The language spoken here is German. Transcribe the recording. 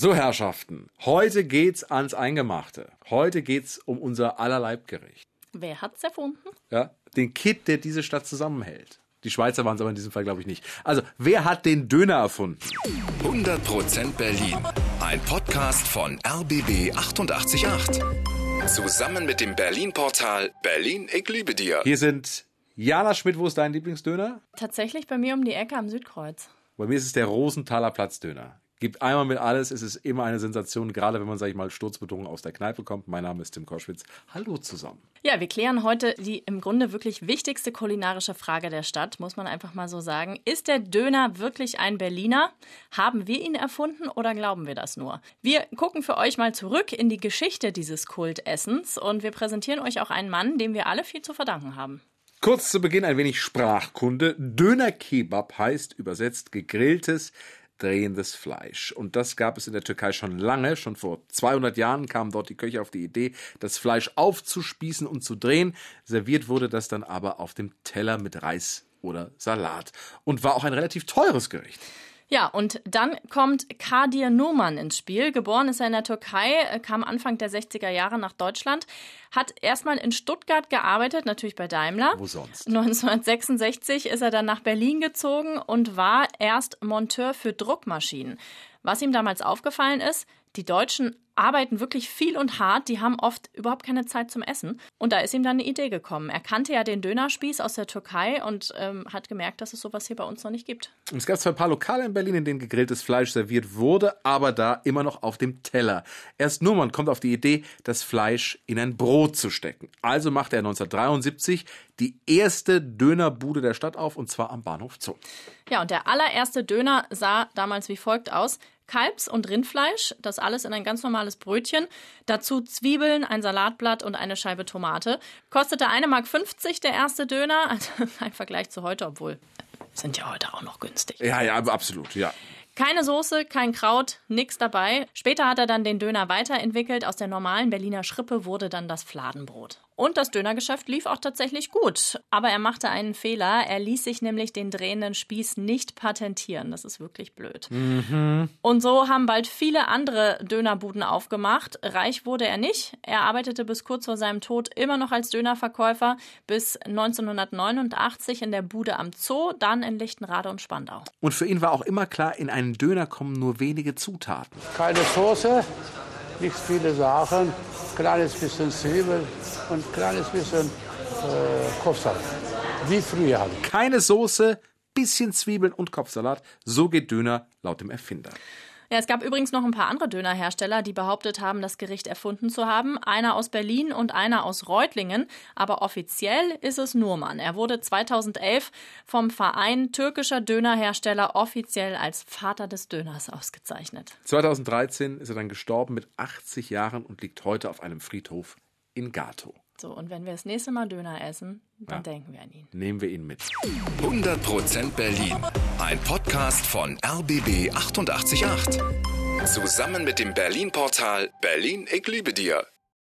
So, Herrschaften, heute geht's ans Eingemachte. Heute geht's um unser aller Leibgericht. Wer hat's erfunden? Ja, den Kit, der diese Stadt zusammenhält. Die Schweizer waren es aber in diesem Fall, glaube ich, nicht. Also, wer hat den Döner erfunden? 100% Berlin. Ein Podcast von RBB 888. Zusammen mit dem Berlin-Portal Berlin, ich liebe dir. Hier sind Jana Schmidt, wo ist dein Lieblingsdöner? Tatsächlich bei mir um die Ecke am Südkreuz. Bei mir ist es der Rosenthaler Platzdöner. Gibt einmal mit alles, es ist immer eine Sensation, gerade wenn man, sag ich mal, sturzbetrunken aus der Kneipe kommt. Mein Name ist Tim Koschwitz. Hallo zusammen. Ja, wir klären heute die im Grunde wirklich wichtigste kulinarische Frage der Stadt, muss man einfach mal so sagen. Ist der Döner wirklich ein Berliner? Haben wir ihn erfunden oder glauben wir das nur? Wir gucken für euch mal zurück in die Geschichte dieses Kultessens und wir präsentieren euch auch einen Mann, dem wir alle viel zu verdanken haben. Kurz zu Beginn ein wenig Sprachkunde. Döner Kebab heißt übersetzt gegrilltes, drehendes Fleisch. Und das gab es in der Türkei schon lange. Schon vor 200 Jahren kamen dort die Köche auf die Idee, das Fleisch aufzuspießen und zu drehen. Serviert wurde das dann aber auf dem Teller mit Reis oder Salat. Und war auch ein relativ teures Gericht. Ja, und dann kommt Kadir Numan ins Spiel. Geboren ist er in der Türkei, äh, kam Anfang der 60er Jahre nach Deutschland, hat erstmal in Stuttgart gearbeitet, natürlich bei Daimler. Wo sonst? 1966 ist er dann nach Berlin gezogen und war erst Monteur für Druckmaschinen. Was ihm damals aufgefallen ist, die Deutschen arbeiten wirklich viel und hart, die haben oft überhaupt keine Zeit zum Essen. Und da ist ihm dann eine Idee gekommen. Er kannte ja den Dönerspieß aus der Türkei und ähm, hat gemerkt, dass es sowas hier bei uns noch nicht gibt. Es gab zwar ein paar Lokale in Berlin, in denen gegrilltes Fleisch serviert wurde, aber da immer noch auf dem Teller. Erst Nurman kommt auf die Idee, das Fleisch in ein Brot zu stecken. Also macht er 1973 die erste Dönerbude der Stadt auf, und zwar am Bahnhof Zoo. Ja, und der allererste Döner sah damals wie folgt aus. Kalbs- und Rindfleisch, das alles in ein ganz normales Brötchen. Dazu Zwiebeln, ein Salatblatt und eine Scheibe Tomate. Kostete 1,50 Mark der erste Döner. Also ein Vergleich zu heute, obwohl sind ja heute auch noch günstig. Ja, ja, absolut, ja. Keine Soße, kein Kraut, nix dabei. Später hat er dann den Döner weiterentwickelt. Aus der normalen Berliner Schrippe wurde dann das Fladenbrot. Und das Dönergeschäft lief auch tatsächlich gut. Aber er machte einen Fehler. Er ließ sich nämlich den drehenden Spieß nicht patentieren. Das ist wirklich blöd. Mhm. Und so haben bald viele andere Dönerbuden aufgemacht. Reich wurde er nicht. Er arbeitete bis kurz vor seinem Tod immer noch als Dönerverkäufer bis 1989 in der Bude am Zoo, dann in Lichtenrade und Spandau. Und für ihn war auch immer klar, in einen Döner kommen nur wenige Zutaten. Keine Soße, nicht viele Sachen, kleines bisschen Zwiebel und kleines bisschen äh, Kopfsalat. Wie früher halt. Keine Soße, bisschen Zwiebeln und Kopfsalat. So geht Döner laut dem Erfinder. Ja, es gab übrigens noch ein paar andere Dönerhersteller, die behauptet haben, das Gericht erfunden zu haben. Einer aus Berlin und einer aus Reutlingen. Aber offiziell ist es Nurman. Er wurde 2011 vom Verein türkischer Dönerhersteller offiziell als Vater des Döners ausgezeichnet. 2013 ist er dann gestorben mit 80 Jahren und liegt heute auf einem Friedhof in Gato. So, und wenn wir das nächste Mal Döner essen, dann Ja. denken wir an ihn. Nehmen wir ihn mit. 100% Berlin. Ein Podcast von RBB 888. Zusammen mit dem Berlin-Portal Berlin, ich liebe dir.